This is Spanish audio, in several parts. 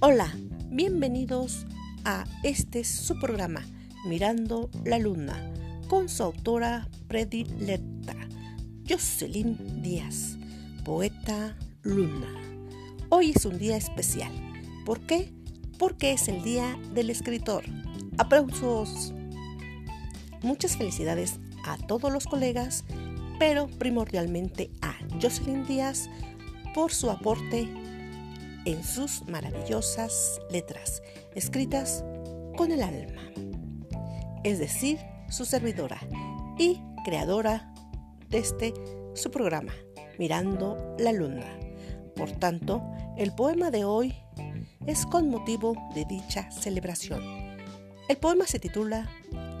Hola, bienvenidos a este su programa Mirando la Luna con su autora predilecta Jocelyn Díaz, poeta Luna. Hoy es un día especial. ¿Por qué? Porque es el día del escritor. Aplausos. Muchas felicidades a todos los colegas, pero primordialmente a Jocelyn Díaz por su aporte en sus maravillosas letras, escritas con el alma, es decir, su servidora y creadora de este su programa, Mirando la Luna. Por tanto, el poema de hoy es con motivo de dicha celebración. El poema se titula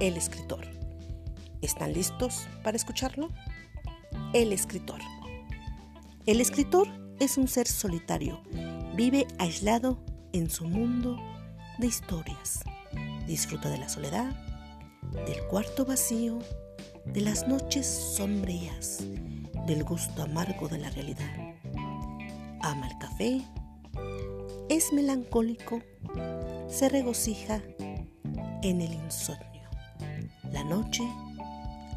El escritor. ¿Están listos para escucharlo? El escritor. El escritor es un ser solitario Vive aislado en su mundo de historias. Disfruta de la soledad, del cuarto vacío, de las noches sombrías, del gusto amargo de la realidad. Ama el café, es melancólico, se regocija en el insomnio. La noche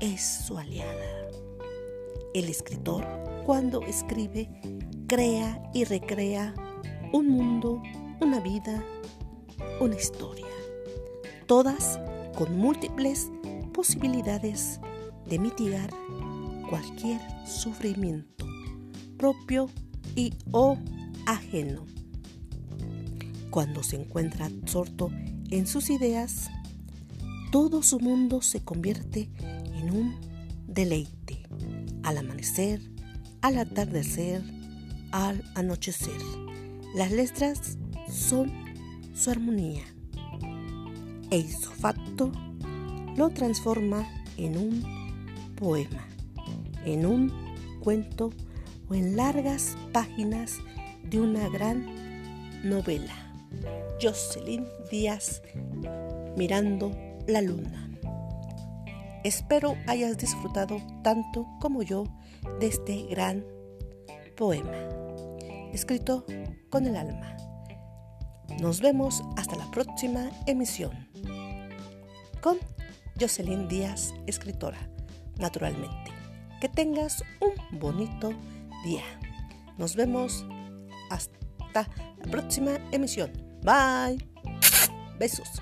es su aliada. El escritor, cuando escribe, crea y recrea un mundo, una vida, una historia, todas con múltiples posibilidades de mitigar cualquier sufrimiento propio y o ajeno. Cuando se encuentra absorto en sus ideas, todo su mundo se convierte en un deleite, al amanecer, al atardecer, al anochecer. Las letras son su armonía. El facto lo transforma en un poema, en un cuento o en largas páginas de una gran novela. Jocelyn Díaz, Mirando la Luna. Espero hayas disfrutado tanto como yo de este gran poema, escrito con el alma. Nos vemos hasta la próxima emisión. Con Jocelyn Díaz, escritora, naturalmente. Que tengas un bonito día. Nos vemos hasta la próxima emisión. Bye. Besos.